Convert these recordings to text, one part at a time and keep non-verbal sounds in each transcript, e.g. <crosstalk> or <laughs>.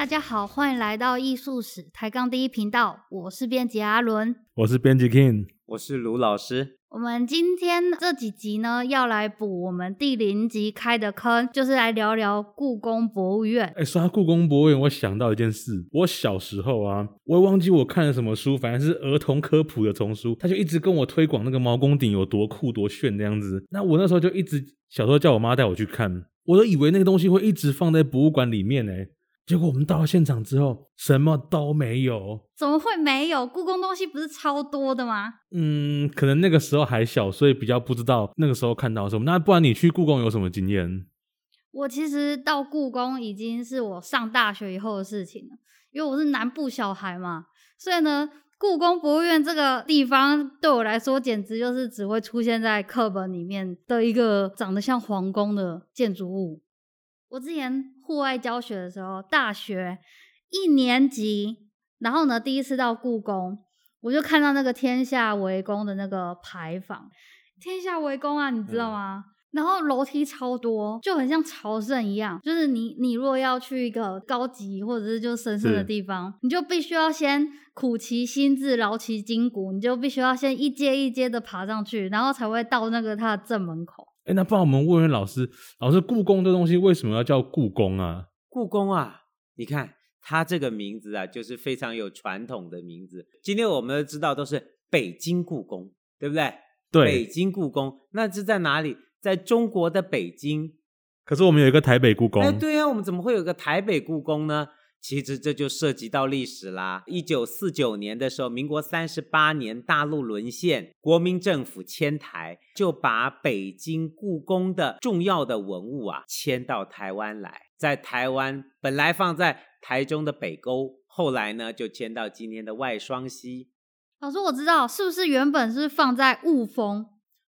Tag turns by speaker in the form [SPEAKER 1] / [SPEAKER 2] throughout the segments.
[SPEAKER 1] 大家好，欢迎来到艺术史抬杠第一频道，我是编辑阿伦，
[SPEAKER 2] 我是编辑 King，
[SPEAKER 3] 我是卢老师。
[SPEAKER 1] 我们今天这几集呢，要来补我们第零集开的坑，就是来聊聊故宫博物院。
[SPEAKER 2] 哎，说到故宫博物院，我想到一件事。我小时候啊，我也忘记我看了什么书，反正是儿童科普的丛书，他就一直跟我推广那个毛公鼎有多酷多炫那样子。那我那时候就一直小时候叫我妈带我去看，我都以为那个东西会一直放在博物馆里面呢。结果我们到了现场之后，什么都没有。
[SPEAKER 1] 怎么会没有？故宫东西不是超多的吗？
[SPEAKER 2] 嗯，可能那个时候还小，所以比较不知道那个时候看到什么。那不然你去故宫有什么经验？
[SPEAKER 1] 我其实到故宫已经是我上大学以后的事情了，因为我是南部小孩嘛，所以呢，故宫博物院这个地方对我来说，简直就是只会出现在课本里面的一个长得像皇宫的建筑物。我之前户外教学的时候，大学一年级，然后呢，第一次到故宫，我就看到那个天下为公的那个牌坊。天下为公啊，你知道吗？嗯、然后楼梯超多，就很像朝圣一样。就是你，你如果要去一个高级或者是就神圣的地方，你就必须要先苦其心志，劳其筋骨，你就必须要先一阶一阶的爬上去，然后才会到那个它的正门口。
[SPEAKER 2] 哎，那不然我们问问老师，老师，故宫这东西为什么要叫故宫啊？
[SPEAKER 3] 故宫啊，你看它这个名字啊，就是非常有传统的名字。今天我们知道都是北京故宫，对不对？
[SPEAKER 2] 对，
[SPEAKER 3] 北京故宫，那是在哪里？在中国的北京。
[SPEAKER 2] 可是我们有一个台北故宫。
[SPEAKER 3] 哎，对呀，我们怎么会有个台北故宫呢？其实这就涉及到历史啦。一九四九年的时候，民国三十八年，大陆沦陷，国民政府迁台，就把北京故宫的重要的文物啊迁到台湾来。在台湾本来放在台中的北沟，后来呢就迁到今天的外双溪。
[SPEAKER 1] 老师，我知道是不是原本是放在雾峰？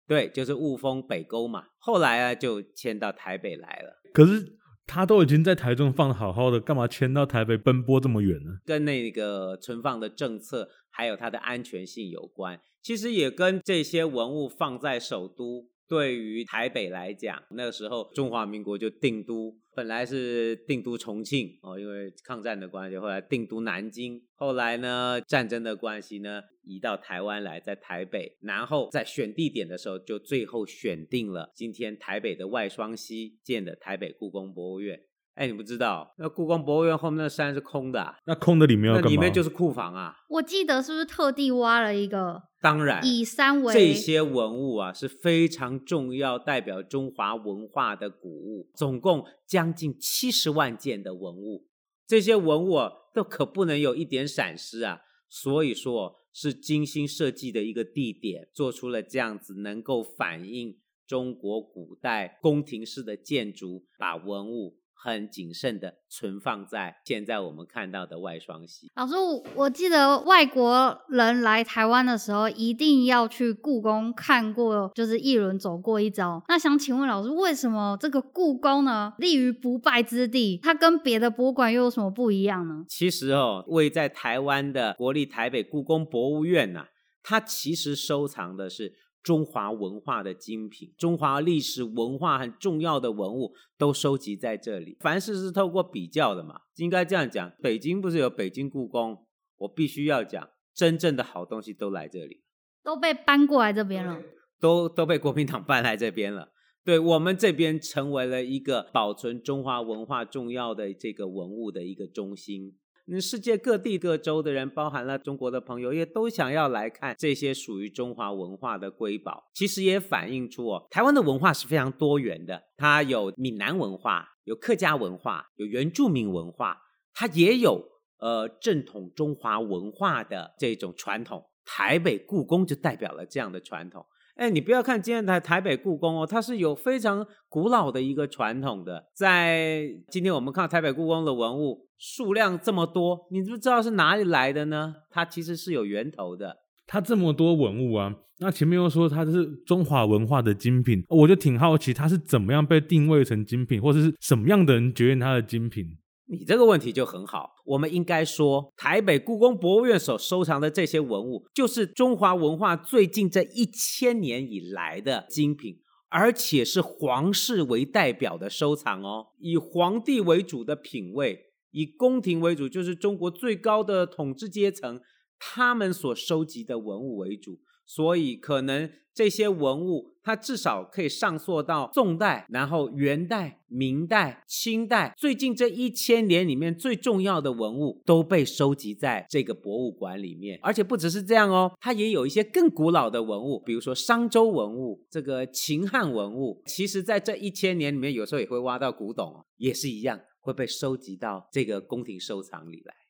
[SPEAKER 3] 对，就是雾峰北沟嘛。后来啊就迁到台北来了。
[SPEAKER 2] 可是。他都已经在台中放的好好的，干嘛迁到台北奔波这么远呢？
[SPEAKER 3] 跟那个存放的政策还有它的安全性有关，其实也跟这些文物放在首都。对于台北来讲，那个时候中华民国就定都，本来是定都重庆哦，因为抗战的关系，后来定都南京，后来呢战争的关系呢移到台湾来，在台北，然后在选地点的时候，就最后选定了今天台北的外双溪建的台北故宫博物院。哎，你不知道，那故宫博物院后面那山是空的，啊，
[SPEAKER 2] 那空的里面要干嘛？
[SPEAKER 3] 里面就是库房啊。
[SPEAKER 1] 我记得是不是特地挖了一个？
[SPEAKER 3] 当然，
[SPEAKER 1] 以山为
[SPEAKER 3] 这些文物啊是非常重要，代表中华文化的古物，总共将近七十万件的文物，这些文物啊都可不能有一点闪失啊。所以说，是精心设计的一个地点，做出了这样子能够反映中国古代宫廷式的建筑，把文物。很谨慎的存放在现在我们看到的外双溪。
[SPEAKER 1] 老师，我记得外国人来台湾的时候，一定要去故宫看过，就是一轮走过一遭。那想请问老师，为什么这个故宫呢，立于不败之地，它跟别的博物馆又有什么不一样呢？
[SPEAKER 3] 其实哦，位在台湾的国立台北故宫博物院呐、啊，它其实收藏的是。中华文化的精品，中华历史文化很重要的文物都收集在这里。凡事是透过比较的嘛，应该这样讲。北京不是有北京故宫？我必须要讲，真正的好东西都来这里，
[SPEAKER 1] 都被搬过来这边了，
[SPEAKER 3] 都都被国民党搬来这边了。对，我们这边成为了一个保存中华文化重要的这个文物的一个中心。世界各地各州的人，包含了中国的朋友，也都想要来看这些属于中华文化的瑰宝。其实也反映出哦，台湾的文化是非常多元的。它有闽南文化，有客家文化，有原住民文化，它也有呃正统中华文化的这种传统。台北故宫就代表了这样的传统。哎，你不要看今天的台北故宫哦，它是有非常古老的一个传统的。在今天我们看台北故宫的文物数量这么多，你知不知道是哪里来的呢？它其实是有源头的。
[SPEAKER 2] 它这么多文物啊，那前面又说它是中华文化的精品，我就挺好奇它是怎么样被定位成精品，或者是什么样的人决定它的精品？
[SPEAKER 3] 你这个问题就很好，我们应该说，台北故宫博物院所收藏的这些文物，就是中华文化最近这一千年以来的精品，而且是皇室为代表的收藏哦，以皇帝为主的品味，以宫廷为主，就是中国最高的统治阶层，他们所收集的文物为主。所以，可能这些文物，它至少可以上溯到宋代，然后元代、明代、清代。最近这一千年里面最重要的文物都被收集在这个博物馆里面。而且不只是这样哦，它也有一些更古老的文物，比如说商周文物、这个秦汉文物。其实，在这一千年里面，有时候也会挖到古董，也是一样会被收集到这个宫廷收藏里来。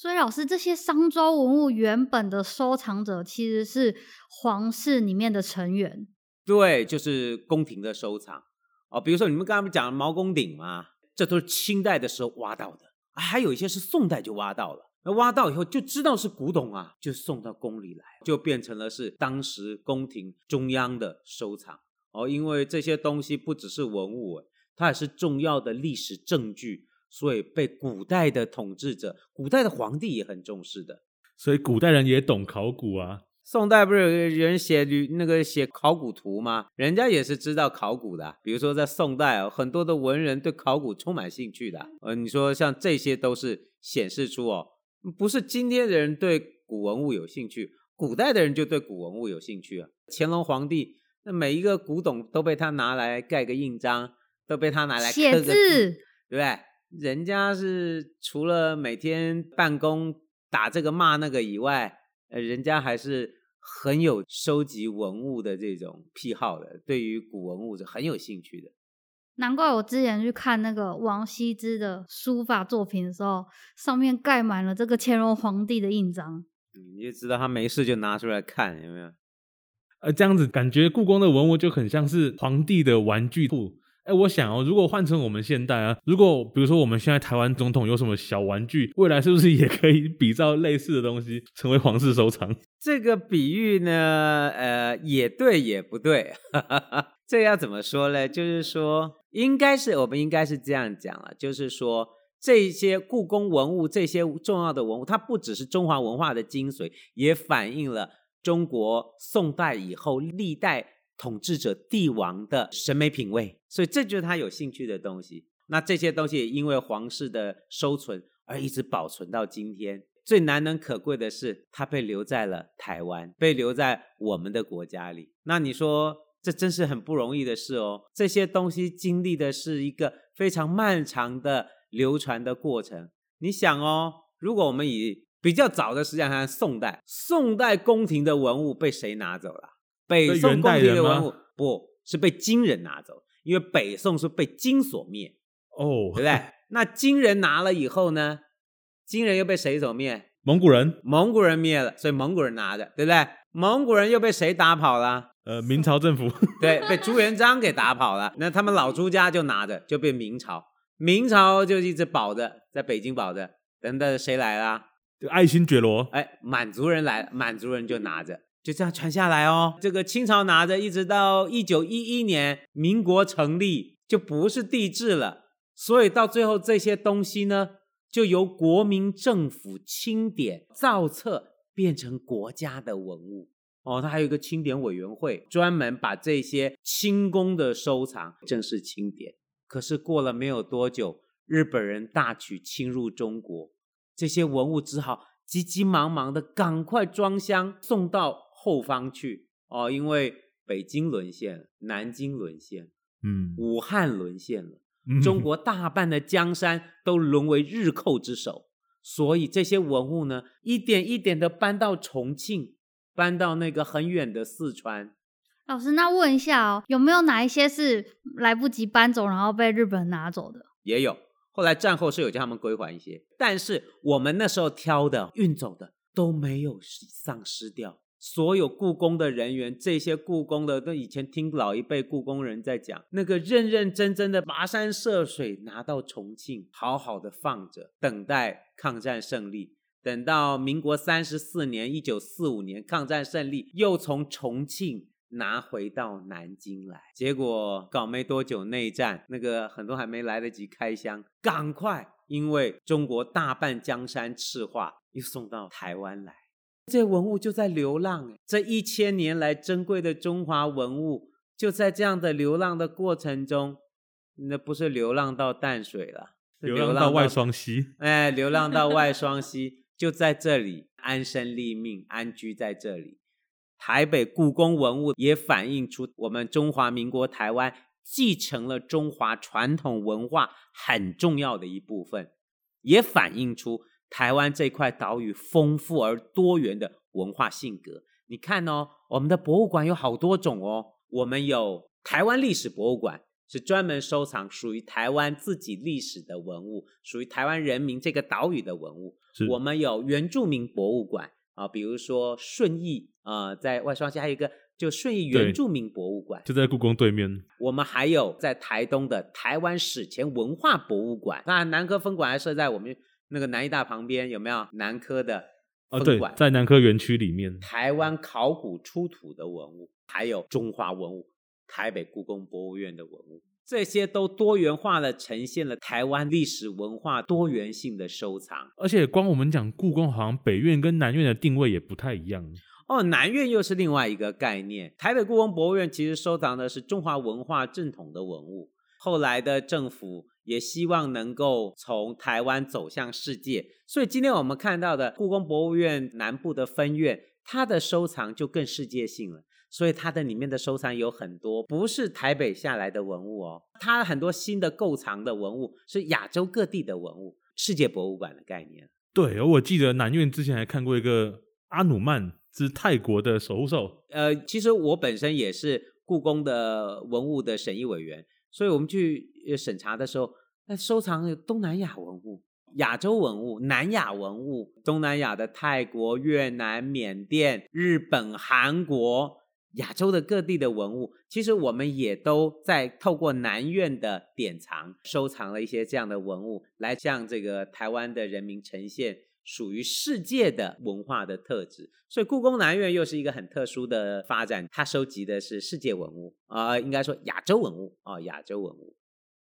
[SPEAKER 1] 所以，老师，这些商周文物原本的收藏者其实是皇室里面的成员，
[SPEAKER 3] 对，就是宫廷的收藏哦。比如说你们刚刚讲毛公鼎嘛，这都是清代的时候挖到的，还有一些是宋代就挖到了。那挖到以后就知道是古董啊，就送到宫里来，就变成了是当时宫廷中央的收藏哦。因为这些东西不只是文物，它也是重要的历史证据。所以被古代的统治者、古代的皇帝也很重视的。
[SPEAKER 2] 所以古代人也懂考古啊。
[SPEAKER 3] 宋代不是有人写旅那个写考古图吗？人家也是知道考古的。比如说在宋代啊，很多的文人对考古充满兴趣的。呃，你说像这些都是显示出哦，不是今天的人对古文物有兴趣，古代的人就对古文物有兴趣啊。乾隆皇帝那每一个古董都被他拿来盖个印章，都被他拿来刻个字，对不对？人家是除了每天办公打这个骂那个以外，呃，人家还是很有收集文物的这种癖好的，对于古文物是很有兴趣的。
[SPEAKER 1] 难怪我之前去看那个王羲之的书法作品的时候，上面盖满了这个乾隆皇帝的印章。
[SPEAKER 3] 你就知道他没事就拿出来看，有没有？
[SPEAKER 2] 呃，这样子感觉故宫的文物就很像是皇帝的玩具库。哎，我想哦，如果换成我们现代啊，如果比如说我们现在台湾总统有什么小玩具，未来是不是也可以比照类似的东西成为皇室收藏？<laughs>
[SPEAKER 3] 这个比喻呢，呃，也对也不对，哈哈哈，这要怎么说呢？就是说，应该是我们应该是这样讲了，就是说，这些故宫文物，这些重要的文物，它不只是中华文化的精髓，也反映了中国宋代以后历代。统治者帝王的审美品味，所以这就是他有兴趣的东西。那这些东西也因为皇室的收存而一直保存到今天。最难能可贵的是，它被留在了台湾，被留在我们的国家里。那你说，这真是很不容易的事哦。这些东西经历的是一个非常漫长的流传的过程。你想哦，如果我们以比较早的时间看宋代，宋代宫廷的文物被谁拿走了？北宋宫廷的文物不是被金人拿走，因为北宋是被金所灭
[SPEAKER 2] 哦，
[SPEAKER 3] 对不对？<laughs> 那金人拿了以后呢？金人又被谁所灭？
[SPEAKER 2] 蒙古人，
[SPEAKER 3] 蒙古人灭了，所以蒙古人拿的，对不对？蒙古人又被谁打跑了？
[SPEAKER 2] 呃，明朝政府 <laughs>
[SPEAKER 3] 对，被朱元璋给打跑了。那他们老朱家就拿着，就变明朝，明朝就一直保着，在北京保着。等等，谁来了？
[SPEAKER 2] 就爱新觉罗，
[SPEAKER 3] 哎，满族人来了，满族人就拿着。就这样传下来哦，这个清朝拿着，一直到一九一一年民国成立，就不是帝制了。所以到最后这些东西呢，就由国民政府清点造册，变成国家的文物。哦，它还有一个清点委员会，专门把这些清宫的收藏正式清点。可是过了没有多久，日本人大举侵入中国，这些文物只好急急忙忙的赶快装箱送到。后方去哦，因为北京沦陷了，南京沦陷，
[SPEAKER 2] 嗯，
[SPEAKER 3] 武汉沦陷了，中国大半的江山都沦为日寇之手，所以这些文物呢，一点一点的搬到重庆，搬到那个很远的四川。
[SPEAKER 1] 老师，那问一下哦，有没有哪一些是来不及搬走，然后被日本人拿走的？
[SPEAKER 3] 也有，后来战后是有叫他们归还一些，但是我们那时候挑的、运走的都没有丧失掉。所有故宫的人员，这些故宫的都以前听老一辈故宫人在讲，那个认认真真的跋山涉水拿到重庆，好好的放着，等待抗战胜利。等到民国三十四年（一九四五年），抗战胜利，又从重庆拿回到南京来。结果搞没多久，内战那个很多还没来得及开箱，赶快因为中国大半江山赤化，又送到台湾来。这些文物就在流浪，这一千年来珍贵的中华文物，就在这样的流浪的过程中，那不是流浪到淡水了，
[SPEAKER 2] 流浪到外双溪，<laughs>
[SPEAKER 3] 哎，流浪到外双溪，就在这里安身立命，安居在这里。台北故宫文物也反映出我们中华民国台湾继承了中华传统文化很重要的一部分，也反映出台湾这块岛屿丰富而多元的文化性格。你看哦，我们的博物馆有好多种哦，我们有台湾历史博物馆。是专门收藏属于台湾自己历史的文物，属于台湾人民这个岛屿的文物。我们有原住民博物馆啊，比如说顺义啊、呃，在外双溪还有一个就顺义原住民博物馆，
[SPEAKER 2] 就在故宫对面。
[SPEAKER 3] 我们还有在台东的台湾史前文化博物馆，当然南科分馆还设在我们那个南医大旁边，有没有南科的分馆？
[SPEAKER 2] 哦，对，在南科园区里面。
[SPEAKER 3] 台湾考古出土的文物，还有中华文物。台北故宫博物院的文物，这些都多元化的呈现了台湾历史文化多元性的收藏。
[SPEAKER 2] 而且，光我们讲故宫，好像北院跟南院的定位也不太一样。
[SPEAKER 3] 哦，南院又是另外一个概念。台北故宫博物院其实收藏的是中华文化正统的文物。后来的政府也希望能够从台湾走向世界，所以今天我们看到的故宫博物院南部的分院，它的收藏就更世界性了。所以它的里面的收藏有很多不是台北下来的文物哦，它很多新的购藏的文物是亚洲各地的文物，世界博物馆的概念。
[SPEAKER 2] 对，而我记得南院之前还看过一个阿努曼，之泰国的守护兽。
[SPEAKER 3] 呃，其实我本身也是故宫的文物的审议委员，所以我们去审查的时候，那收藏有东南亚文物、亚洲文物、南亚文物，东南亚的泰国、越南、缅甸、日本、韩国。亚洲的各地的文物，其实我们也都在透过南院的典藏，收藏了一些这样的文物，来向这个台湾的人民呈现属于世界的文化的特质。所以故宫南院又是一个很特殊的发展，它收集的是世界文物啊、应该说亚洲文物啊、亚洲文物。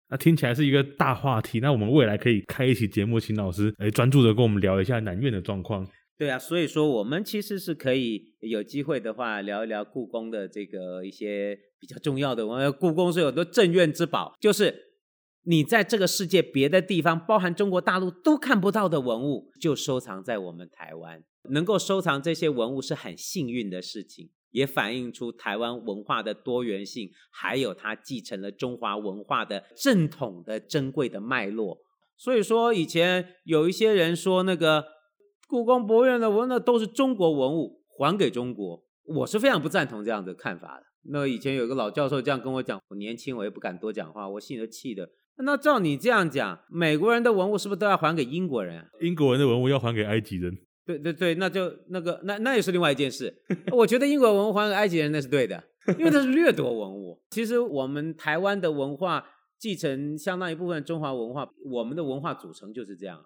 [SPEAKER 2] 那听起来是一个大话题，那我们未来可以开一期节目，请老师来专注的跟我们聊一下南院的状况。
[SPEAKER 3] 对啊，所以说我们其实是可以有机会的话聊一聊故宫的这个一些比较重要的。我们故宫是有很多镇院之宝，就是你在这个世界别的地方，包含中国大陆都看不到的文物，就收藏在我们台湾。能够收藏这些文物是很幸运的事情，也反映出台湾文化的多元性，还有它继承了中华文化的正统的珍贵的脉络。所以说，以前有一些人说那个。故宫博物院的文物都是中国文物，还给中国，我是非常不赞同这样的看法的。那以前有一个老教授这样跟我讲，我年轻我也不敢多讲话，我心里都气的。那照你这样讲，美国人的文物是不是都要还给英国人？
[SPEAKER 2] 英国人的文物要还给埃及人？
[SPEAKER 3] 对对对，那就那个那那也是另外一件事。我觉得英国文物还给埃及人那是对的，因为它是掠夺文物。其实我们台湾的文化继承相当一部分中华文化，我们的文化组成就是这样。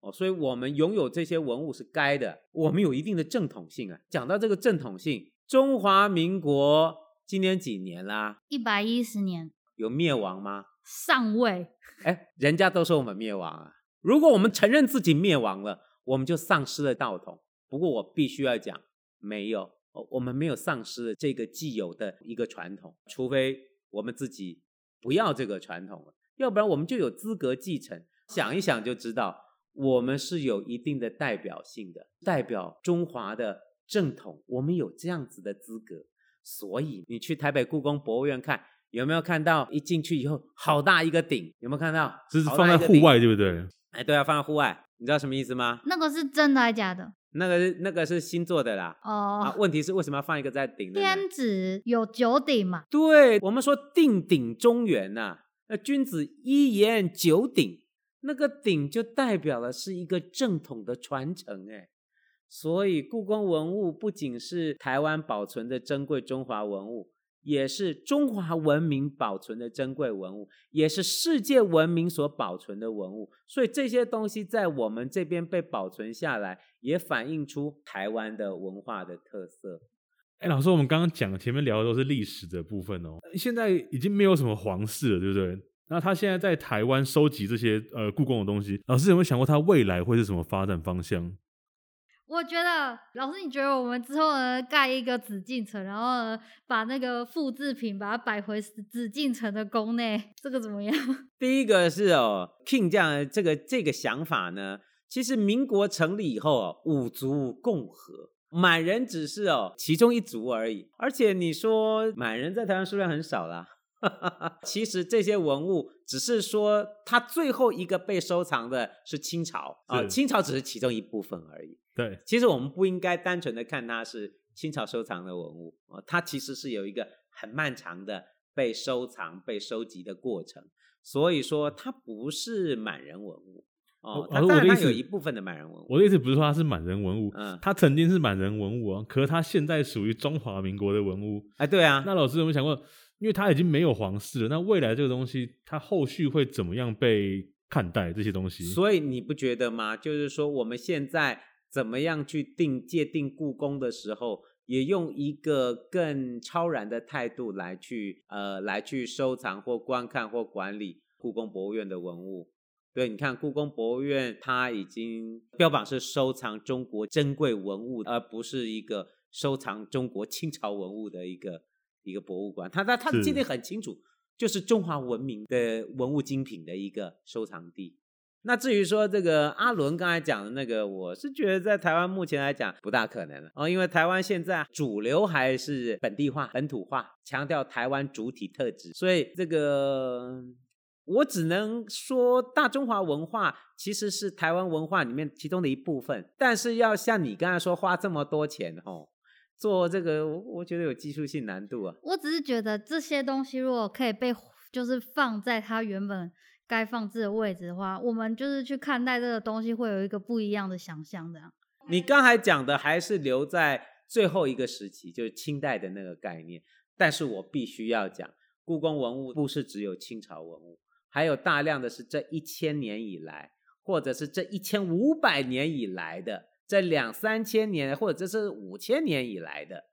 [SPEAKER 3] 哦，所以我们拥有这些文物是该的，我们有一定的正统性啊。讲到这个正统性，中华民国今年几年啦？
[SPEAKER 1] 一百一十年。
[SPEAKER 3] 有灭亡吗？
[SPEAKER 1] 上位。<laughs>
[SPEAKER 3] 哎，人家都说我们灭亡啊。如果我们承认自己灭亡了，我们就丧失了道统。不过我必须要讲，没有，我们没有丧失了这个既有的一个传统，除非我们自己不要这个传统了，要不然我们就有资格继承。想一想就知道。我们是有一定的代表性的，代表中华的正统，我们有这样子的资格。所以你去台北故宫博物院看，有没有看到一进去以后好大一个鼎？有没有看到？
[SPEAKER 2] 这是放在户外，对不对？<laughs>
[SPEAKER 3] 哎，对啊，放在户外。你知道什么意思吗？
[SPEAKER 1] 那个是真的还是假的？
[SPEAKER 3] 那个是那个是新做的啦。哦。啊，问题是为什么要放一个在鼎？
[SPEAKER 1] 天子有九鼎嘛？
[SPEAKER 3] 对，我们说定鼎中原呐、啊，那君子一言九鼎。那个鼎就代表了是一个正统的传承，哎，所以故宫文物不仅是台湾保存的珍贵中华文物，也是中华文明保存的珍贵文物，也是世界文明所保存的文物。所以这些东西在我们这边被保存下来，也反映出台湾的文化的特色。
[SPEAKER 2] 哎，老师，我们刚刚讲前面聊的都是历史的部分哦，现在已经没有什么皇室了，对不对？那他现在在台湾收集这些呃故宫的东西，老师有没有想过他未来会是什么发展方向？
[SPEAKER 1] 我觉得老师，你觉得我们之后呢盖一个紫禁城，然后呢把那个复制品把它摆回紫禁城的宫内，这个怎么样？<laughs>
[SPEAKER 3] 第一个是哦，King 这样这个这个想法呢，其实民国成立以后哦，五族共和，满人只是哦其中一族而已，而且你说满人在台湾数量很少啦。<laughs> 其实这些文物只是说，它最后一个被收藏的是清朝啊，清朝只是其中一部分而已。
[SPEAKER 2] 对，
[SPEAKER 3] 其实我们不应该单纯的看它是清朝收藏的文物啊，它其实是有一个很漫长的被收藏、被收集的过程。所以说，它不是满人文物哦，它当然有一部分的满人文物。
[SPEAKER 2] 我的意思不是说它是满人文物，嗯，它曾经是满人文物啊，可是它现在属于中华民国的文物。
[SPEAKER 3] 哎，对啊，
[SPEAKER 2] 那老师有没有想过？因为它已经没有皇室了，那未来这个东西，它后续会怎么样被看待这些东西？
[SPEAKER 3] 所以你不觉得吗？就是说我们现在怎么样去定界定故宫的时候，也用一个更超然的态度来去呃来去收藏或观看或管理故宫博物院的文物。对，你看故宫博物院，它已经标榜是收藏中国珍贵文物，而不是一个收藏中国清朝文物的一个。一个博物馆，他他他记得很清楚，就是中华文明的文物精品的一个收藏地。那至于说这个阿伦刚才讲的那个，我是觉得在台湾目前来讲不大可能了哦，因为台湾现在主流还是本地化、本土化，强调台湾主体特质，所以这个我只能说大中华文化其实是台湾文化里面其中的一部分，但是要像你刚才说花这么多钱哦。做这个，我我觉得有技术性难度啊。
[SPEAKER 1] 我只是觉得这些东西如果可以被就是放在它原本该放置的位置的话，我们就是去看待这个东西会有一个不一样的想象的。
[SPEAKER 3] 你刚才讲的还是留在最后一个时期，就是清代的那个概念。但是我必须要讲，故宫文物不是只有清朝文物，还有大量的是这一千年以来，或者是这一千五百年以来的。这两三千年，或者这是五千年以来的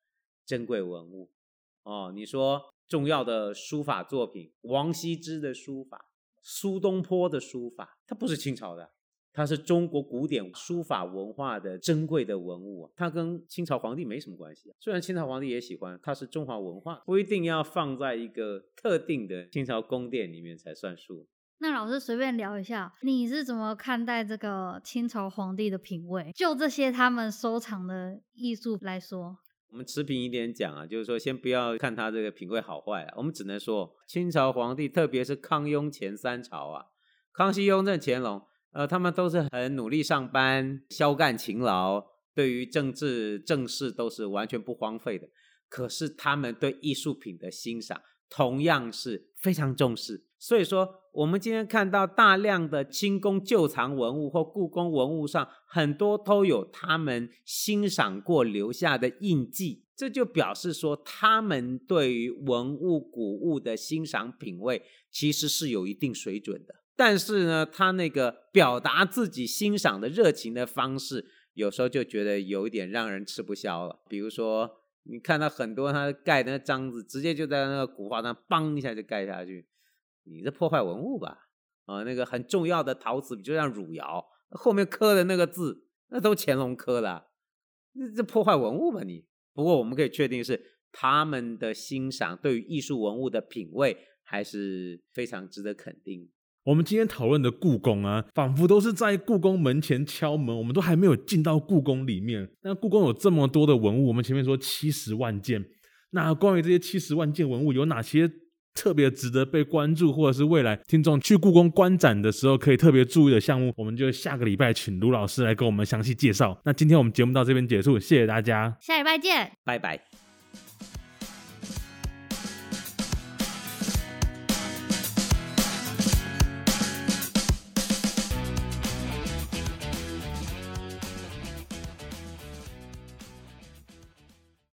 [SPEAKER 3] 珍贵文物哦。你说重要的书法作品，王羲之的书法，苏东坡的书法，它不是清朝的，它是中国古典书法文化的珍贵的文物，它跟清朝皇帝没什么关系。虽然清朝皇帝也喜欢，它是中华文化，不一定要放在一个特定的清朝宫殿里面才算数。
[SPEAKER 1] 那老师随便聊一下，你是怎么看待这个清朝皇帝的品味？就这些他们收藏的艺术来说，
[SPEAKER 3] 我们持平一点讲啊，就是说先不要看他这个品味好坏啊，我们只能说清朝皇帝，特别是康雍乾三朝啊，康熙、雍正、乾隆，呃，他们都是很努力上班，消干勤劳，对于政治政事都是完全不荒废的。可是他们对艺术品的欣赏，同样是非常重视。所以说，我们今天看到大量的清宫旧藏文物或故宫文物上，很多都有他们欣赏过留下的印记，这就表示说，他们对于文物古物的欣赏品味其实是有一定水准的。但是呢，他那个表达自己欣赏的热情的方式，有时候就觉得有一点让人吃不消了。比如说，你看到很多他盖的那章子，直接就在那个古画上，梆一下就盖下去。你这破坏文物吧？啊，那个很重要的陶瓷，就像汝窑后面刻的那个字，那都乾隆刻的，那这破坏文物吧你？不过我们可以确定是他们的欣赏，对于艺术文物的品味还是非常值得肯定。
[SPEAKER 2] 我们今天讨论的故宫啊，仿佛都是在故宫门前敲门，我们都还没有进到故宫里面。那故宫有这么多的文物，我们前面说七十万件，那关于这些七十万件文物有哪些？特别值得被关注，或者是未来听众去故宫观展的时候可以特别注意的项目，我们就下个礼拜请卢老师来给我们详细介绍。那今天我们节目到这边结束，谢谢大家，
[SPEAKER 1] 下礼拜见，
[SPEAKER 3] 拜拜。